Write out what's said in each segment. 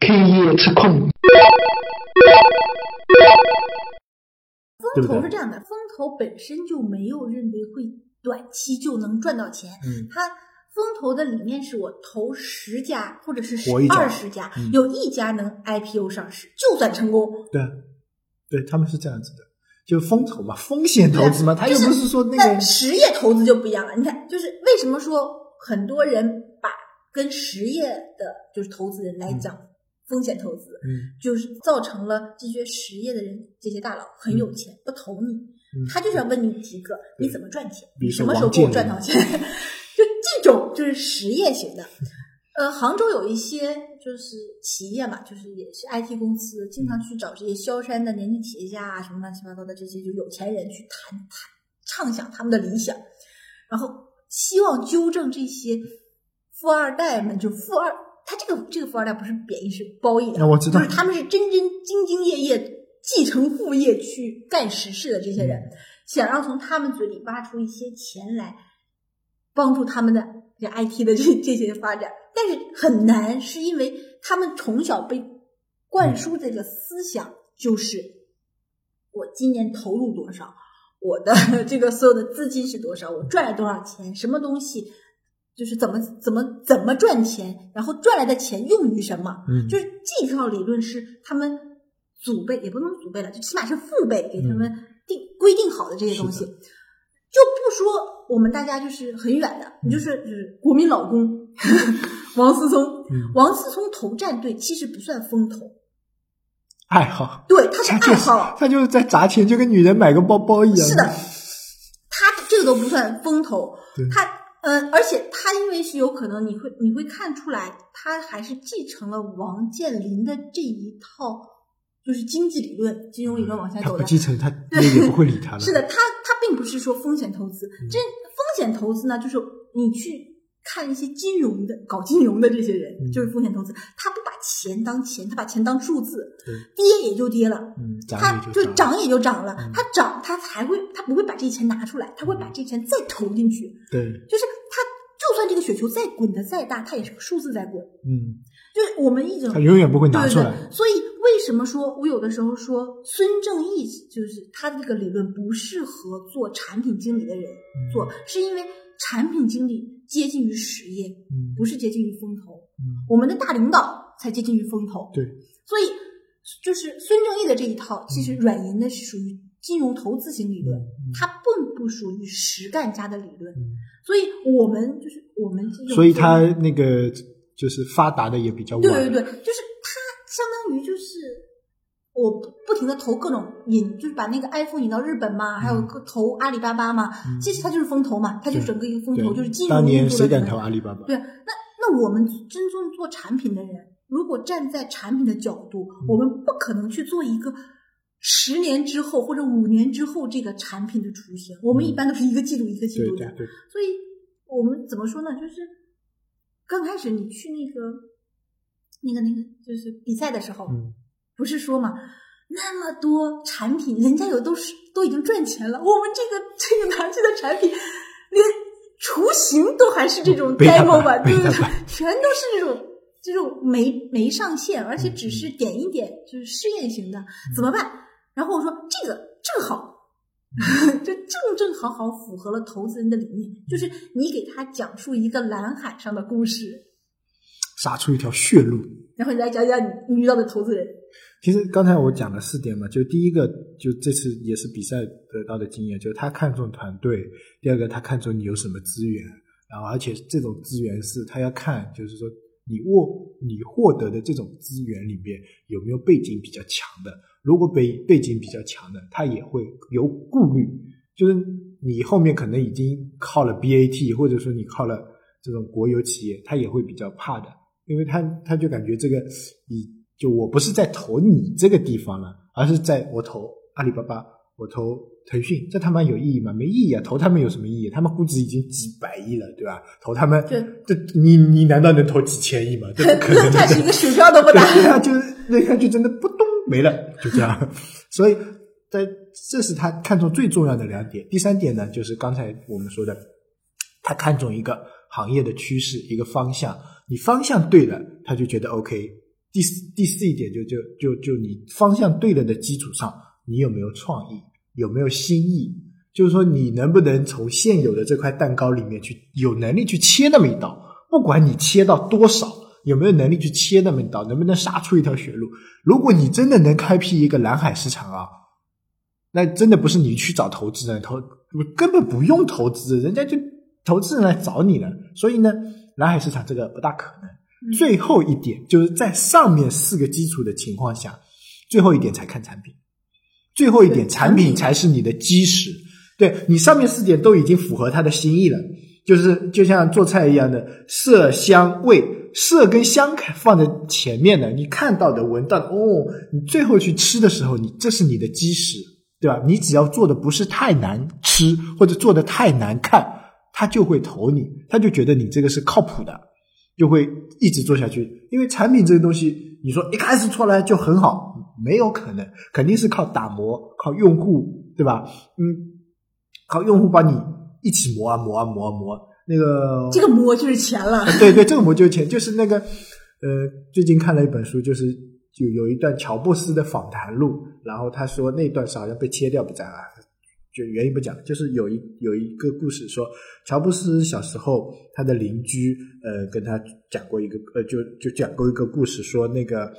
开业吃控。风投是这样的，风投本身就没有认为会短期就能赚到钱。嗯，它风投的理念是我投十家或者是二十家嗯，有一家能 IPO 上市，就算成功。对啊，对他们是这样子的，就风投嘛，风险投资嘛，他又不是说那个实业投资就不一样了。你看，就是为什么说很多人把跟实业的就是投资人来讲风险投资，嗯。就是造成了这些实业的人这些大佬很有钱，不投你，嗯。他就是要问你几个，你怎么赚钱？什么时候给我赚到钱？就这种就是实业型的。呃，杭州有一些就是企业嘛，就是也是 IT 公司，经常去找这些萧山的年轻企业家啊，什么乱七八糟的这些就有钱人去谈谈畅想他们的理想，然后希望纠正这些富二代们，就富二，他这个这个富二代不是贬义，是褒义的，啊我知道。就是他们是真真兢兢业业继承父业去干实事的这些人，想要从他们嘴里挖出一些钱来，帮助他们的这 IT 的这这些发展，但是很难，是因为他们从小被灌输这个思想，就是我今年投入多少，我的 这个所有的资金是多少，我赚了多少钱，什么东西。就是怎么怎么怎么赚钱，然后赚来的钱用于什么，嗯。就是这套理论是他们祖辈也不能祖辈了，就起码是父辈给他们定、规定好的这些东西，就不说我们大家就是很远的，你就是就是国民老公 王思聪，嗯。王思聪投战队其实不算风投，爱好，对，他是爱好，他就是在砸钱，就跟女人买个包包一样。是的，他这个都不算风投对，他嗯、而且他因为是有可能你会你会看出来，他还是继承了王健林的这一套就是经济理论、金融理论往下走的。不继承，他那也不会理他了。是的，他他并不是说风险投资，嗯这风险投资呢，就是你去看一些金融的、搞金融的这些人，嗯。就是风险投资，他不把钱当钱，他把钱当数字，跌也就跌了，嗯，它涨也就就涨也就涨了嗯，它涨他才会，他不会把这钱拿出来，他会把这钱再投进去，对，就是他就算这个雪球再滚的再大，它也是个数字在滚，嗯，就是我们一种他永远不会拿对出来。对对，所以为什么说我有的时候说孙正义就是他这个理论不适合做产品经理的人做，是因为产品经理接近于实业，嗯，不是接近于风投，嗯，我们的大领导才接近于风投，对，所以就是孙正义的这一套，其实软银呢是属于金融投资型理论，嗯它并不属于实干家的理论，嗯。所以我们就是我们这种，所以他那个就是发达的也比较晚。对对对，就是它相当于就是我不不停的投各种引，就是把那个 iPhone 引到日本嘛，还有个投阿里巴巴嘛，嗯其实它就是风投嘛，它就整个一个风投，就是金融当年谁敢投阿里巴巴？对，那那我们真正做产品的人，如果站在产品的角度，我们不可能去做一个十年之后或者五年之后这个产品的雏形。我们一般都是一个季度一个季度的，对对对，所以我们怎么说呢？就是刚开始你去那个那个那个就是比赛的时候，嗯，不是说嘛，那么多产品，人家有都是都已经赚钱了，我们这个这个拿去的产品，连雏形都还是这种 demo 吧，版对不对？全都是这种这种没没上线，而且只是点一点，就是试验型的，怎么办？然后我说这个正好。就正正好好符合了投资人的理念，就是你给他讲述一个蓝海上的故事，杀出一条血路。然后你来讲讲你你遇到的投资人。其实刚才我讲了四点嘛，就第一个，就这次也是比赛得到的经验，就是他看重团队；第二个，他看重你有什么资源，然后而且这种资源是他要看，就是说你握你获得的这种资源里边有没有背景比较强的。如果背背景比较强的，他也会有顾虑，就是你后面可能已经靠了 BAT，或者说你靠了这种国有企业，他也会比较怕的，因为他他就感觉这个你就我不是在投你这个地方了，而是在我投阿里巴巴，我投腾讯，这他妈有意义吗？没意义啊！投他们有什么意义？他们估值已经几百亿了，对吧？投他们，对这你你难道能投几千亿吗？这不可能的。一个鼠标都不打。对啊，就是那看就真的扑咚没了，就这样。所以在这是他看重最重要的两点。第三点呢，就是刚才我们说的，他看中一个行业的趋势，一个方向，你方向对了，他就觉得 OK。第四第四一点就就就就你方向对了的基础上，你有没有创意，有没有新意？就是说你能不能从现有的这块蛋糕里面去有能力去切那么一刀，不管你切到多少，有没有能力去切那么一刀，能不能杀出一条血路？如果你真的能开辟一个蓝海市场啊，那真的不是你去找投资人投，根本不用投资，人家就投资人来找你了。所以呢，蓝海市场这个不大可能。最后一点就是在上面四个基础的情况下，最后一点才看产品，最后一点产品才是你的基石。对你上面四点都已经符合他的心意了，就是就像做菜一样的色香味，色跟香放在前面的，你看到的、闻到的，哦，你最后去吃的时候，你这是你的基石，对吧？你只要做的不是太难吃或者做的太难看，他就会投你，他就觉得你这个是靠谱的。就会一直做下去，因为产品这个东西，你说一开始出来就很好，没有可能，肯定是靠打磨，靠用户，对吧？嗯，靠用户帮你一起磨啊磨啊磨啊磨，那个这个磨就是钱了。对对，这个磨就是钱，就是那个呃，最近看了一本书，就是就有一段乔布斯的访谈录，然后他说那段是好像被切掉不在了。就原因不讲，就是有一有一个故事说，乔布斯小时候他的邻居呃跟他讲过一个呃就就讲过一个故事，说那个。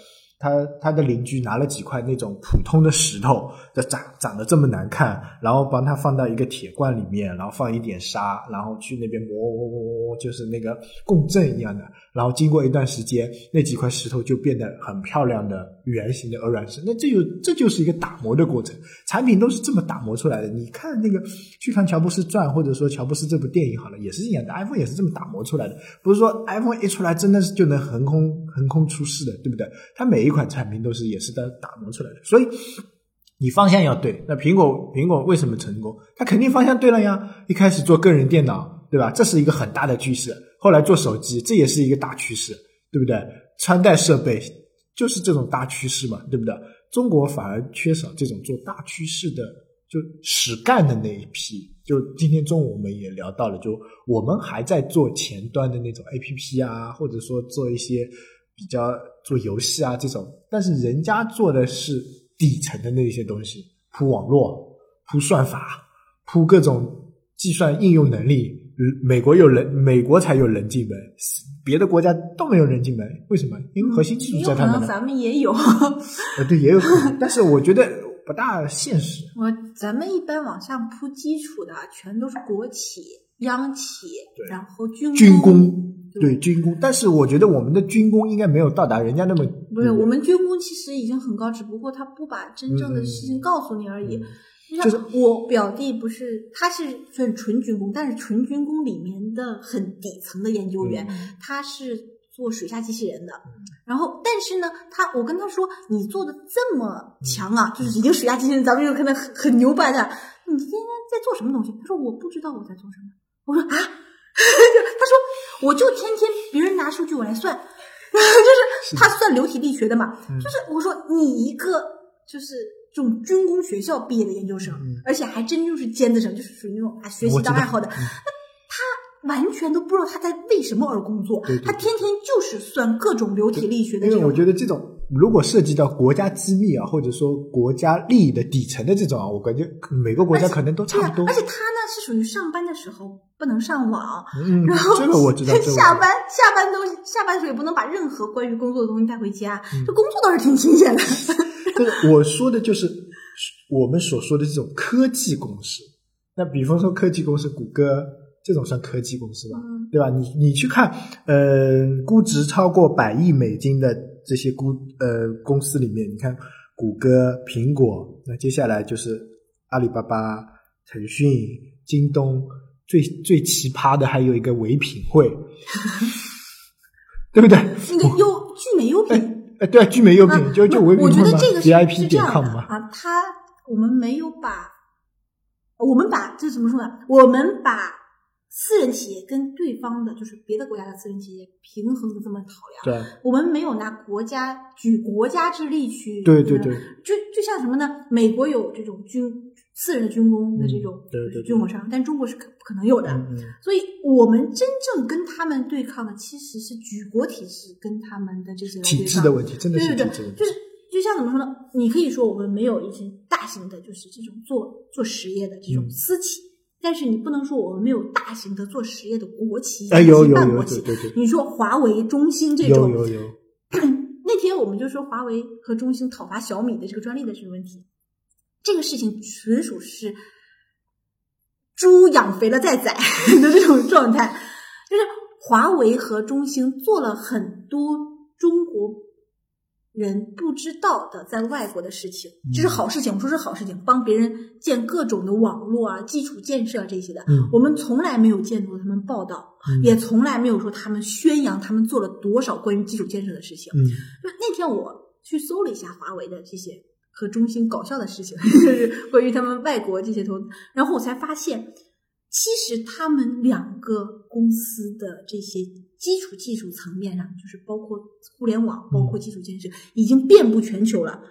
他他的邻居拿了几块那种普通的石头，这长长得这么难看，然后帮他放到一个铁罐里面，然后放一点沙，然后去那边磨磨磨磨，就是那个共振一样的。然后经过一段时间，那几块石头就变得很漂亮的圆形的鹅卵石。那这就这就是一个打磨的过程，产品都是这么打磨出来的。你看那个去看乔布斯传，或者说乔布斯这部电影好了，也是一样的，iPhone 也是这么打磨出来的。不是说 iPhone 一出来真的是就能横空横空出世的，对不对？它每一款产品都是也是在打磨出来的，所以你方向要对。那苹果苹果为什么成功？它肯定方向对了呀。一开始做个人电脑，对吧？这是一个很大的趋势。后来做手机，这也是一个大趋势，对不对？穿戴设备就是这种大趋势嘛，对不对？中国反而缺少这种做大趋势的，就实干的那一批。就今天中午我们也聊到了，就我们还在做前端的那种 APP 啊，或者说做一些。比较做游戏啊这种，但是人家做的是底层的那些东西，铺网络、铺算法、铺各种计算应用能力。美国有人，美国才有人进门，别的国家都没有人进门。为什么？因为核心技术在他们那。咱们也有。呃，对，也有可能，但是我觉得不大现实。我咱们一般往上铺基础的，全都是国企、央企，然后军军工。对军工，但是我觉得我们的军工应该没有到达人家那么。不是，我们军工其实已经很高，只不过他不把真正的事情告诉你而已。就是我表弟不是，他是算纯军工，但是纯军工里面的很底层的研究员，他是做水下机器人的。然后，但是呢，他我跟他说，你做的这么强啊，就是已经水下机器人，咱们就可能很很牛掰的。你今天在做什么东西？他说我不知道我在做什么。我说啊，他说。我就天天别人拿数据我来算，就是他算流体力学的嘛，就是我说你一个就是这种军工学校毕业的研究生，而且还真就是尖子生，就是属于那种啊学习当爱好的，那他完全都不知道他在为什么而工作，他天天就是算各种流体力学的。因为我觉得这种如果涉及到国家机密啊，或者说国家利益的底层的这种啊，我感觉每个国家可能都差不多。而且他呢是属于上班的时候。不能上网，嗯，然后这个我知道。下班下班东西，下班时候也不能把任何关于工作的东西带回家。这工作倒是挺新鲜的。这个我说的就是我们所说的这种科技公司。那比方说科技公司，谷歌这种算科技公司吧，对吧？你你去看，呃，估值超过百亿美金的这些公呃公司里面，你看谷歌、苹果，那接下来就是阿里巴巴、腾讯、京东。最最奇葩的还有一个唯品会，对不对？那个优聚美优品，哎，对，聚美优品就就唯品会嘛，VIP 点 com 嘛。啊，他我们没有把，我们把这怎么说呢？我们把私人企业跟对方的，就是别的国家的私人企业平衡的这么考量。对，我们没有拿国家举国家之力去。对对对。就就像什么呢？美国有这种军。私人的军工的这种军火商，但中国是可不可能有的。嗯嗯所以我们真正跟他们对抗的，其实是举国体制跟他们的这些来体制的问题，真的对对对是体制问，题就。是就像怎么说呢？你可以说我们没有一些大型的，就是这种做做实业的这种嗯私企，但是你不能说我们没有大型的做实业的国企哎，以有有有，及半国企。对对对，你说华为、中兴这有种，有有，那天我们就说华为和中兴讨伐小米的这个专利的这个问题，这个事情纯属是猪养肥了再宰 的这种状态，就是华为和中兴做了很多中国人不知道的在外国的事情，这是好事情，我说是好事情，帮别人建各种的网络啊、基础建设啊这些的，嗯我们从来没有见过他们报道，嗯也从来没有说他们宣扬他们做了多少关于基础建设的事情。嗯就那天我去搜了一下华为的这些和中兴搞笑的事情，就是关于他们外国这些投资，然后我才发现，其实他们两个公司的这些基础技术层面上，就是包括互联网，包括基础建设，已经遍布全球了。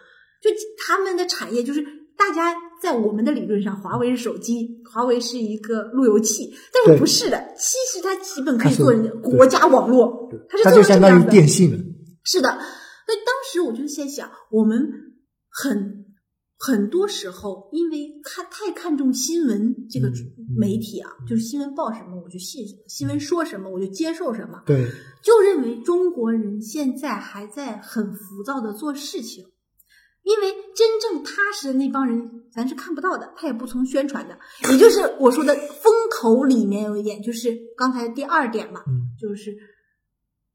就他们的产业，就是大家在我们的理论上，华为是手机，华为是一个路由器，但是不是的，其实它基本可以做人家国家网络，它是做它就相当于成这样的。电信了。是的，所以当时我就在想，我们很很多时候因为看太看重新闻这个媒体啊，就是新闻报什么我就信什么，新闻说什么我就接受什么，对，就认为中国人现在还在很浮躁的做事情。因为真正踏实的那帮人，咱是看不到的，他也不从宣传的，也就是我说的风口里面有一点，就是刚才第二点嘛，嗯。就是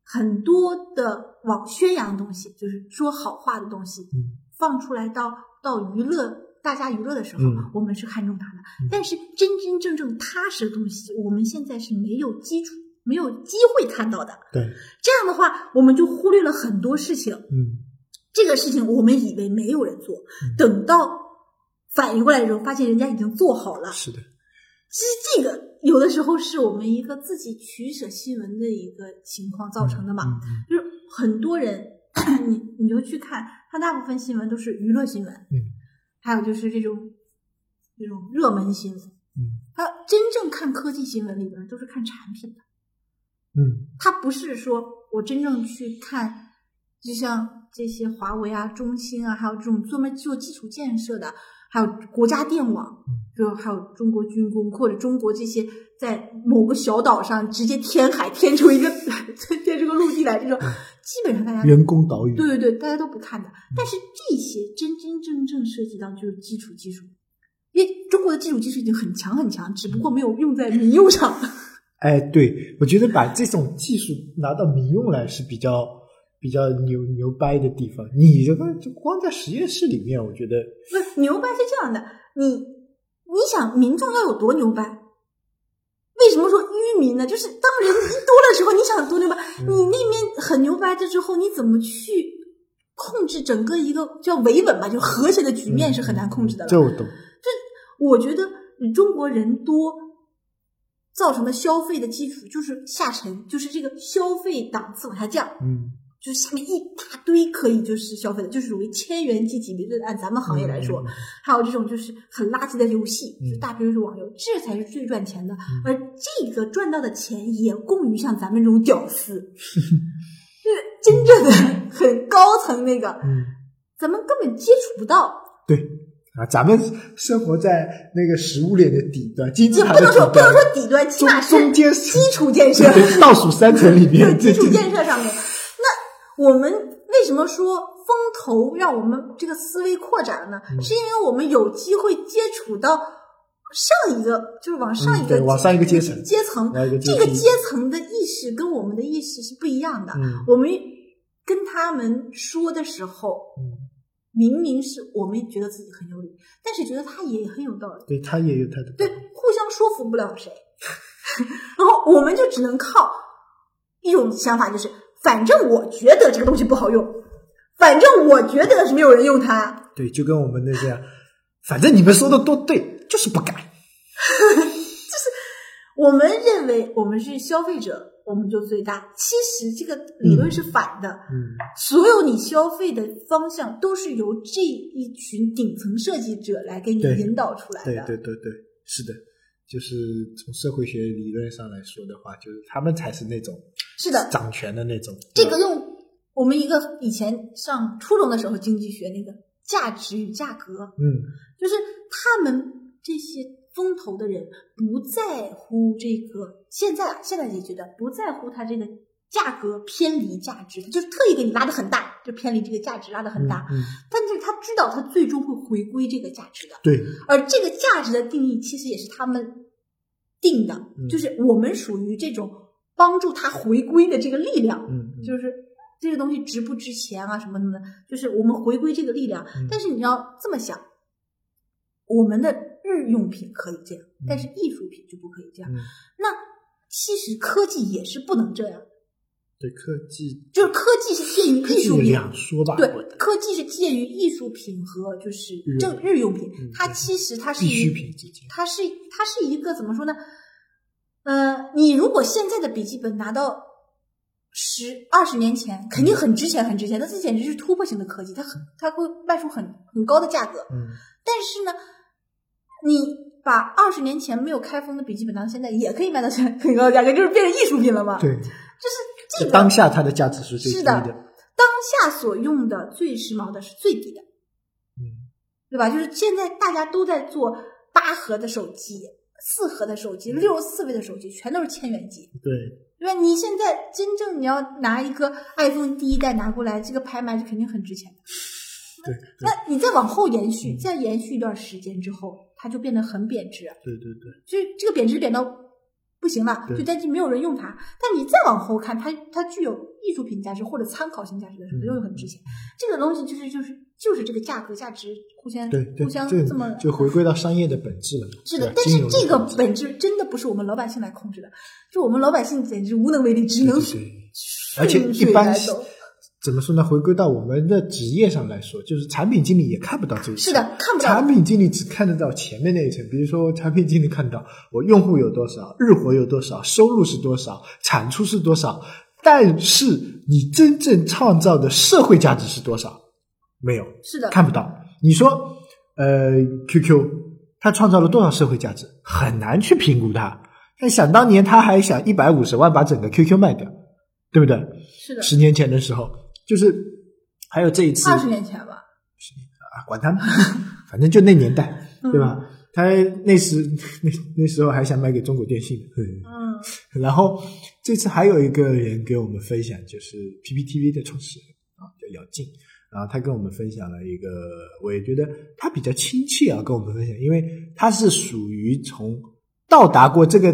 很多的往宣扬的东西，就是说好话的东西，嗯。放出来到到娱乐大家娱乐的时候，嗯我们是看重它的。嗯但是真真正正踏实的东西，我们现在是没有基础、没有机会看到的。对，这样的话，我们就忽略了很多事情。嗯这个事情我们以为没有人做，等到反应过来的时候，发现人家已经做好了。是的，其实这个有的时候是我们一个自己取舍新闻的一个情况造成的嘛。就是很多人，你你就去看，他大部分新闻都是娱乐新闻，嗯。还有就是这种这种热门新闻。嗯。他真正看科技新闻里边都是看产品的，嗯。它不是说我真正去看，就像这些华为啊、中兴啊，还有这种专门做基础建设的，还有国家电网，就还有中国军工或者中国这些在某个小岛上直接填海填出一个 填出个陆地来，这种基本上大家人工岛屿。对对对，大家都不看的。但是这些真真正正涉及到就是基础技术，因为中国的基础技术已经很强很强，只不过没有用在民用上。哎，对，我觉得把这种技术拿到民用来是比较比较牛牛掰的地方。你这个就光在实验室里面，我觉得不是牛掰是这样的，你你想民众要有多牛掰？为什么说愚民呢？就是当人一多的时候，你想多牛掰？嗯你那边很牛掰的之后，你怎么去控制整个一个叫维稳吧，就和谐的局面是很难控制的了。这我懂。我觉得你中国人多造成的消费的基础就是下沉，就是这个消费档次往下降，嗯就是下面一大堆可以就是消费的，就是属于千元级级别，就是按咱们行业来说，嗯还有这种就是很垃圾的游戏，嗯就大屏是网游，这才是最赚钱的，而这个赚到的钱也供于像咱们这种屌丝，就是真正的很高层那个，嗯，咱们根本接触不到。对啊，咱们生活在那个食物链的底端，金字也塔不能说不能，说底端，起码是中间基础建设，倒数三层里面，对基础建设上面。那我们为什么说风投让我们这个思维扩展了呢？嗯。是因为我们有机会接触到上一个，就是往上一个、往上一个阶层。阶层，这个阶层的意识跟我们的意识是不一样的。嗯。我们跟他们说的时候，嗯，明明是我们觉得自己很有理，但是觉得他也很有道理。对他也有他的对，互相说服不了谁，然后我们就只能靠一种想法，就是反正我觉得这个东西不好用，反正我觉得是没有人用它，对，就跟我们那这样，反正你们说的都对，就是不改。我们认为我们是消费者，我们就最大。其实这个理论是反的，嗯所有你消费的方向都是由这一群顶层设计者来给你引导出来的对的。对对对，是的，就是从社会学理论上来说的话，就是他们才是那种是的，掌权的那种。这个用我们一个以前上初中的时候经济学那个价值与价格，嗯。就是他们这些风投的人不在乎这个，现在啊现在也觉得不在乎它这个价格偏离价值，他就是特意给你拉的很大，就偏离这个价值拉的很大。嗯，嗯。但是他知道他最终会回归这个价值的，对，而这个价值的定义其实也是他们定的，嗯。就是我们属于这种帮助他回归的这个力量，嗯嗯。就是这个东西值不值钱啊，什么什么的，就是我们回归这个力量。嗯。但是你要这么想，我们的日用品可以这样，嗯。但是艺术品就不可以这样。嗯，那其实科技也是不能这样，对科技。就是科技是介于艺术品。两说吧，对，科技是介于艺术品和就是正日用品。嗯，它其实它是必需一品之间，它是它是一个怎么说呢？呃，你如果现在的笔记本拿到十二十年前，肯定很值钱，很值钱，那这简直是突破性的科技，它很它会卖出很很高的价格。嗯但是呢，你把二十年前没有开封的笔记本拿到现在，也可以卖到很很高的价格，就是变成艺术品了嘛？，对，就是这个当下它的价值是最低是的的，当下所用的最时髦的是最低的。嗯对吧？就是现在大家都在做八核的手机、四核的手机、六十四位的手机，全都是千元机，对，对吧？你现在真正你要拿一个 iPhone 第一代拿过来，这个拍卖是肯定很值钱的。对对。那你再往后延续，再延续一段时间之后，它就变得很贬值，对对对，就是这个贬值贬到不行了，就担心没有人用它。但你再往后看，它它具有艺术品价值或者参考性价值的时候，嗯又很值钱。这个东西就是就是就是这个价格价值互相互相这这么就回归到商业的本质了。是的但是这个本质真的不是我们老百姓来控制的，就我们老百姓简直无能为力，只能顺水一般来走怎么说呢？回归到我们的职业上来说，就是产品经理也看不到这一层是的，看不到产品经理只看得到前面那一层，比如说产品经理看到我用户有多少，日活有多少，收入是多少，产出是多少，但是你真正创造的社会价值是多少？没有，是的，看不到。你说，呃，QQ 它创造了多少社会价值？很难去评估它。但想当年，他还想一百五十万把整个 QQ 卖掉，对不对？是的，十年前的时候，就是还有这一次二十年前吧，啊，管他呢，反正就那年代，嗯对吧？他那时那那时候还想卖给中国电信，嗯，嗯，然后这次还有一个人给我们分享，就是 PPTV 的创始人啊，叫姚静，然后他跟我们分享了一个，我也觉得他比较亲切啊，跟我们分享，因为他是属于从到达过这个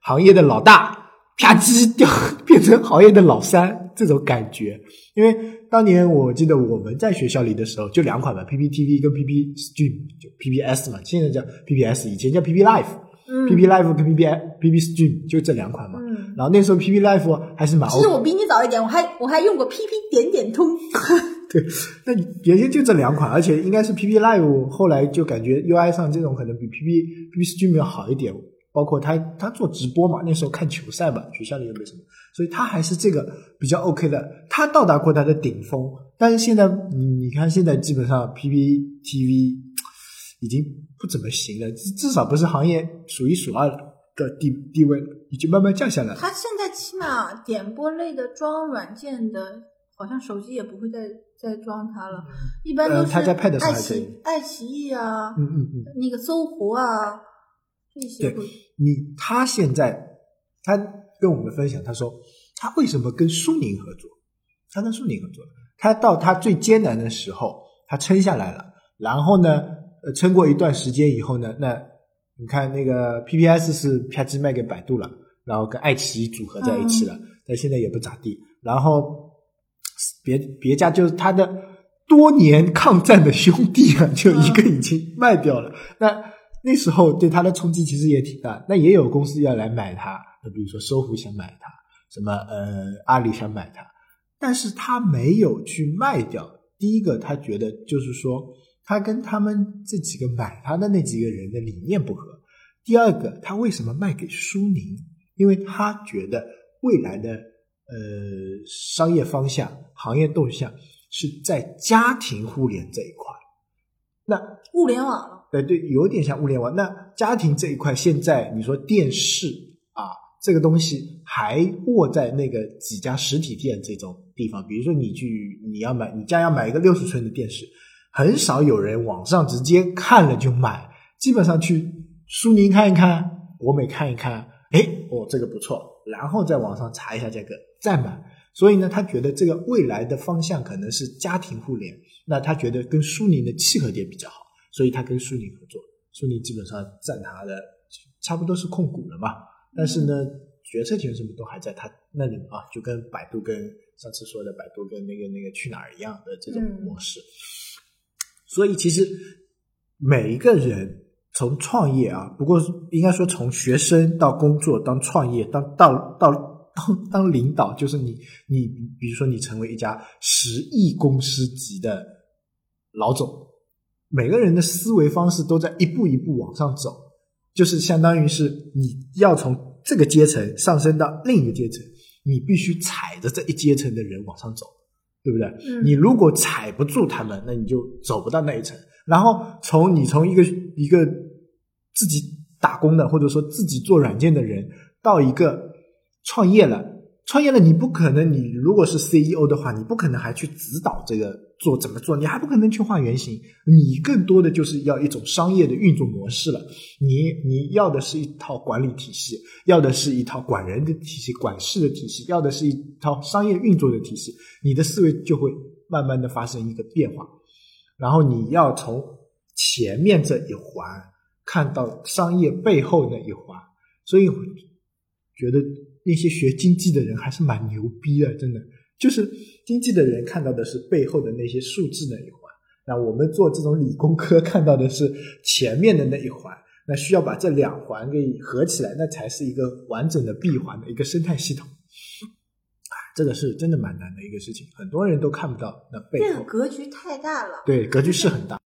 行业的老大，啪叽掉 变成行业的老三这种感觉。因为当年我记得我们在学校里的时候，就两款嘛，PPTV 跟 PP Stream，就 PPS 嘛，现在叫 PPS，以前叫 PP Live。嗯 PP Live 跟 PP PP Stream 就这两款嘛。嗯，然后那时候 PP Live 还是蛮其实我比你早一点，我还我还用过 PP 点点通，对，那你原先就这两款，而且应该是 PP Live 后来就感觉 UI 上这种可能比 PP PP Stream 要好一点，包括他他做直播嘛，那时候看球赛嘛，学校里也没什么，所以他还是这个比较 OK 的，他到达过他的顶峰，但是现在你你看现在基本上 PPTV 已经不怎么行了，至至少不是行业数一数二的地地位，已经慢慢降下来了。它现在起码点播类的装软件的，好像手机也不会再再装它了，一般都是爱奇爱奇艺啊，嗯嗯嗯。那个搜狐啊对，你他现在他跟我们分享，他说他为什么跟苏宁合作？他跟苏宁合作，他到他最艰难的时候，他撑下来了。然后呢，呃，撑过一段时间以后呢，那你看那个 PPS 是啪叽卖给百度了，然后跟爱奇艺组合在一起了，但现在也不咋地。然后别别家就是他的多年抗战的兄弟啊，就一个已经卖掉了。那那时候对他的冲击其实也挺大。那也有公司要来买它，那比如说搜狐想买它，什么呃阿里想买它，但是他没有去卖掉。第一个，他觉得就是说，他跟他们这几个买他的那几个人的理念不合。第二个，他为什么卖给苏宁？因为他觉得未来的呃商业方向、行业动向是在家庭互联这一块。那物联网对对，有点像物联网。那家庭这一块，现在你说电视啊，这个东西还握在那个几家实体店这种地方。比如说，你去你要买，你家要买一个六十寸的电视，很少有人网上直接看了就买，基本上去苏宁看一看，国美看一看，哎，哦，这个不错，然后在网上查一下价格再买。所以呢，他觉得这个未来的方向可能是家庭互联。那他觉得跟苏宁的契合点比较好，所以他跟苏宁合作。苏宁基本上占他的差不多是控股了嘛，但是呢，决策权什么都还在他那里啊，就跟百度跟上次说的百度跟那个那个去哪儿一样的这种模式。所以其实每一个人从创业啊，不过应该说从学生到工作，当创业，当到到。当当领导就是你，你比如说你成为一家十亿公司级的老总，每个人的思维方式都在一步一步往上走，就是相当于是你要从这个阶层上升到另一个阶层，你必须踩着这一阶层的人往上走，对不对？嗯你如果踩不住他们，那你就走不到那一层。然后从你从一个一个自己打工的，或者说自己做软件的人，到一个。创业了，创业了，你不可能，你如果是 CEO 的话，你不可能还去指导这个做怎么做，你还不可能去画原型，你更多的就是要一种商业的运作模式了。你你要的是一套管理体系，要的是一套管人的体系、管事的体系，要的是一套商业运作的体系，你的思维就会慢慢的发生一个变化。然后你要从前面这一环看到商业背后那一环，所以觉得。那些学经济的人还是蛮牛逼的，真的。就是经济的人看到的是背后的那些数字那一环，那我们做这种理工科看到的是前面的那一环。那需要把这两环给合起来，那才是一个完整的闭环的一个生态系统。啊，这个是真的蛮难的一个事情，很多人都看不到那背后。这个格局太大了。对，格局是很大。